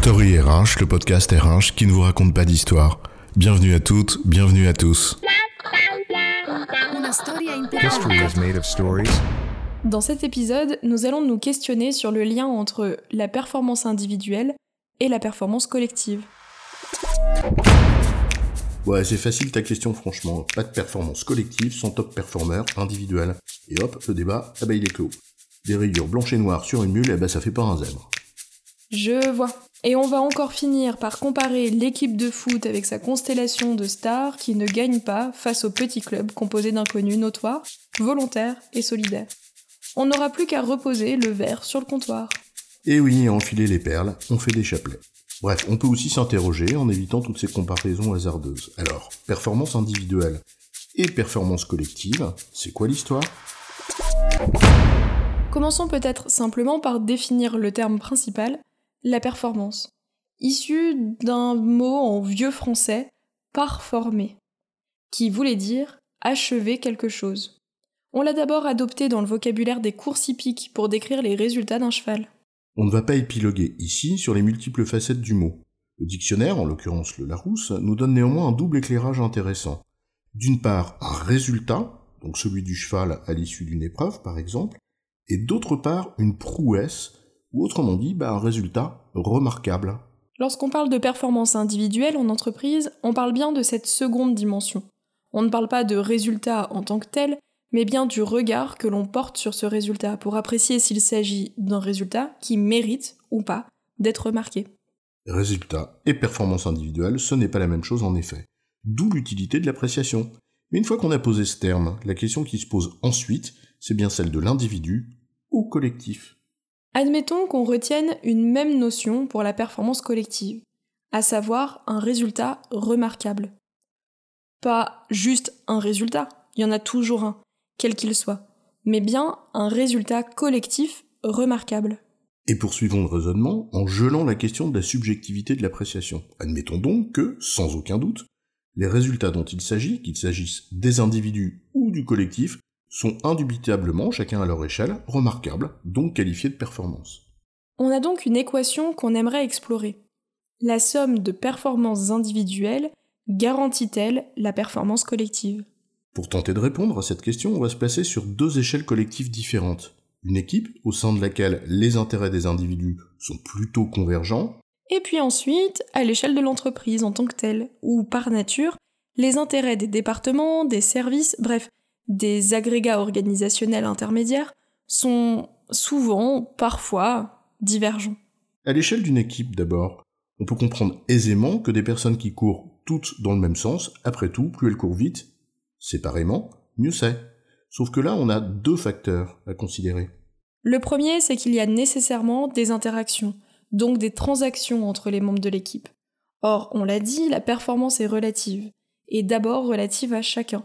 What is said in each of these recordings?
Story RH, le podcast RH qui ne vous raconte pas d'histoire. Bienvenue à toutes, bienvenue à tous. History is made of stories. Dans cet épisode, nous allons nous questionner sur le lien entre la performance individuelle et la performance collective. Ouais, c'est facile ta question, franchement. Pas de performance collective sans top performeur individuel. Et hop, le débat, ah bah il est clos. Des rayures blanches et noires sur une mule, eh bah ça fait pas un zèbre. Je vois. Et on va encore finir par comparer l'équipe de foot avec sa constellation de stars qui ne gagne pas face au petit club composé d'inconnus notoires, volontaires et solidaires. On n'aura plus qu'à reposer le verre sur le comptoir. Et oui, enfiler les perles, on fait des chapelets. Bref, on peut aussi s'interroger en évitant toutes ces comparaisons hasardeuses. Alors, performance individuelle et performance collective, c'est quoi l'histoire? Commençons peut-être simplement par définir le terme principal, la performance, issu d'un mot en vieux français, parformer, qui voulait dire achever quelque chose. On l'a d'abord adopté dans le vocabulaire des courses hippiques pour décrire les résultats d'un cheval. On ne va pas épiloguer ici sur les multiples facettes du mot. Le dictionnaire, en l'occurrence le Larousse, nous donne néanmoins un double éclairage intéressant. D'une part, un résultat, donc celui du cheval à l'issue d'une épreuve par exemple, et d'autre part, une prouesse, ou autrement dit, bah, un résultat remarquable. Lorsqu'on parle de performance individuelle en entreprise, on parle bien de cette seconde dimension. On ne parle pas de résultat en tant que tel, mais bien du regard que l'on porte sur ce résultat pour apprécier s'il s'agit d'un résultat qui mérite ou pas d'être remarqué. Résultat et performance individuelle, ce n'est pas la même chose en effet. D'où l'utilité de l'appréciation. Mais une fois qu'on a posé ce terme, la question qui se pose ensuite, c'est bien celle de l'individu ou collectif. Admettons qu'on retienne une même notion pour la performance collective, à savoir un résultat remarquable. Pas juste un résultat, il y en a toujours un, quel qu'il soit, mais bien un résultat collectif remarquable. Et poursuivons le raisonnement en gelant la question de la subjectivité de l'appréciation. Admettons donc que, sans aucun doute, les résultats dont il s'agit, qu'il s'agisse des individus ou du collectif, sont indubitablement, chacun à leur échelle, remarquables, donc qualifiés de performance. On a donc une équation qu'on aimerait explorer. La somme de performances individuelles garantit-elle la performance collective? Pour tenter de répondre à cette question, on va se placer sur deux échelles collectives différentes. Une équipe, au sein de laquelle les intérêts des individus sont plutôt convergents. Et puis ensuite, à l'échelle de l'entreprise en tant que telle, où par nature, les intérêts des départements, des services, bref, des agrégats organisationnels intermédiaires sont souvent, parfois, divergents. À l'échelle d'une équipe d'abord, on peut comprendre aisément que des personnes qui courent toutes dans le même sens, après tout, plus elles courent vite, séparément, mieux c'est. Sauf que là, on a deux facteurs à considérer. Le premier, c'est qu'il y a nécessairement des interactions, donc des transactions entre les membres de l'équipe. Or, on l'a dit, la performance est relative, et d'abord relative à chacun.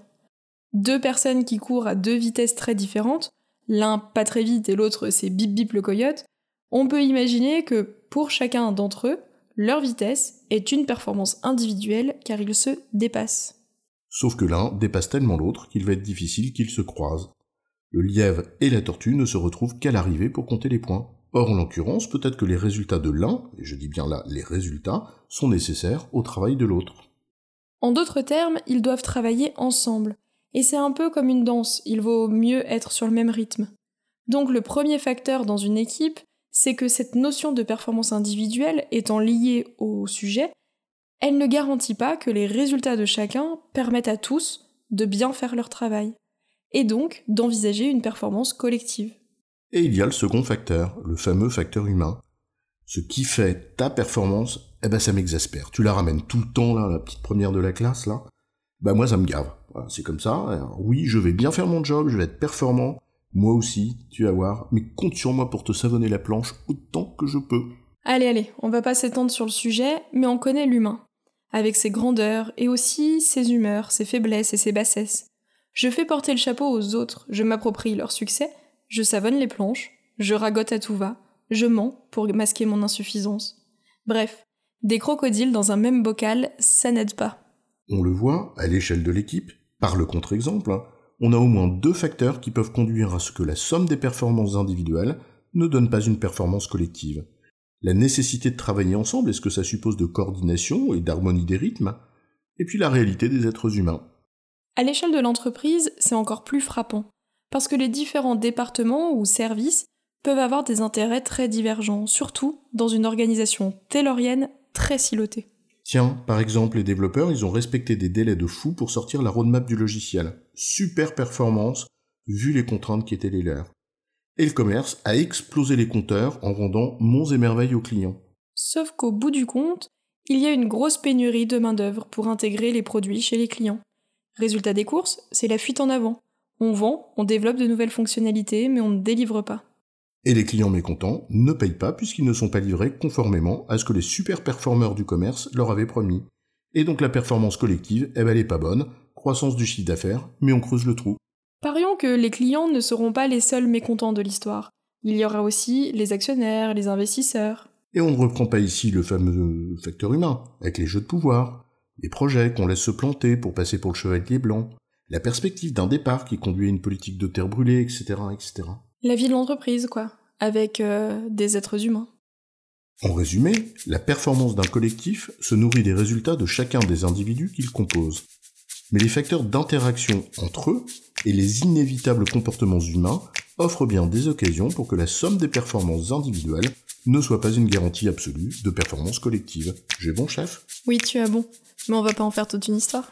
Deux personnes qui courent à deux vitesses très différentes, l'un pas très vite et l'autre c'est bip bip le coyote, on peut imaginer que pour chacun d'entre eux, leur vitesse est une performance individuelle car ils se dépassent. Sauf que l'un dépasse tellement l'autre qu'il va être difficile qu'ils se croisent. Le lièvre et la tortue ne se retrouvent qu'à l'arrivée pour compter les points. Or, en l'occurrence, peut-être que les résultats de l'un, et je dis bien là les résultats, sont nécessaires au travail de l'autre. En d'autres termes, ils doivent travailler ensemble. Et c'est un peu comme une danse, il vaut mieux être sur le même rythme. Donc le premier facteur dans une équipe, c'est que cette notion de performance individuelle étant liée au sujet, elle ne garantit pas que les résultats de chacun permettent à tous de bien faire leur travail, et donc d'envisager une performance collective. Et il y a le second facteur, le fameux facteur humain. Ce qui fait ta performance, eh ben ça m'exaspère. Tu la ramènes tout le temps, là, la petite première de la classe, là. Bah moi ça me gave. C'est comme ça. oui, je vais bien faire mon job, je vais être performant. Moi aussi, tu vas voir. Mais compte sur moi pour te savonner la planche autant que je peux. Allez, allez, on va pas s'étendre sur le sujet, mais on connaît l'humain avec ses grandeurs et aussi ses humeurs, ses faiblesses et ses bassesses. Je fais porter le chapeau aux autres, je m'approprie leur succès, je savonne les planches, je ragote à tout va, je mens pour masquer mon insuffisance. Bref, des crocodiles dans un même bocal, ça n'aide pas. On le voit, à l'échelle de l'équipe, par le contre-exemple, on a au moins deux facteurs qui peuvent conduire à ce que la somme des performances individuelles ne donne pas une performance collective. la nécessité de travailler ensemble, est-ce que ça suppose de coordination et d'harmonie des rythmes, et puis la réalité des êtres humains. À l'échelle de l'entreprise, c'est encore plus frappant, parce que les différents départements ou services peuvent avoir des intérêts très divergents, surtout dans une organisation taylorienne très silotée. Tiens, par exemple, les développeurs, ils ont respecté des délais de fou pour sortir la roadmap du logiciel. Super performance, vu les contraintes qui étaient les leurs. Et le commerce a explosé les compteurs en rendant monts et merveilles aux clients. Sauf qu'au bout du compte, il y a une grosse pénurie de main-d'œuvre pour intégrer les produits chez les clients. Résultat des courses, c'est la fuite en avant. On vend, on développe de nouvelles fonctionnalités, mais on ne délivre pas. Et les clients mécontents ne payent pas puisqu'ils ne sont pas livrés conformément à ce que les super performeurs du commerce leur avaient promis. Et donc la performance collective, eh ben, elle est pas bonne, croissance du chiffre d'affaires, mais on creuse le trou. Parions que les clients ne seront pas les seuls mécontents de l'histoire. Il y aura aussi les actionnaires, les investisseurs. Et on ne reprend pas ici le fameux facteur humain, avec les jeux de pouvoir, les projets qu'on laisse se planter pour passer pour le chevalier blanc, la perspective d'un départ qui conduit à une politique de terre brûlée, etc., etc. La vie de l'entreprise, quoi, avec euh, des êtres humains. En résumé, la performance d'un collectif se nourrit des résultats de chacun des individus qu'il compose. Mais les facteurs d'interaction entre eux et les inévitables comportements humains offrent bien des occasions pour que la somme des performances individuelles ne soit pas une garantie absolue de performance collective. J'ai bon, chef? Oui, tu as bon. Mais on va pas en faire toute une histoire.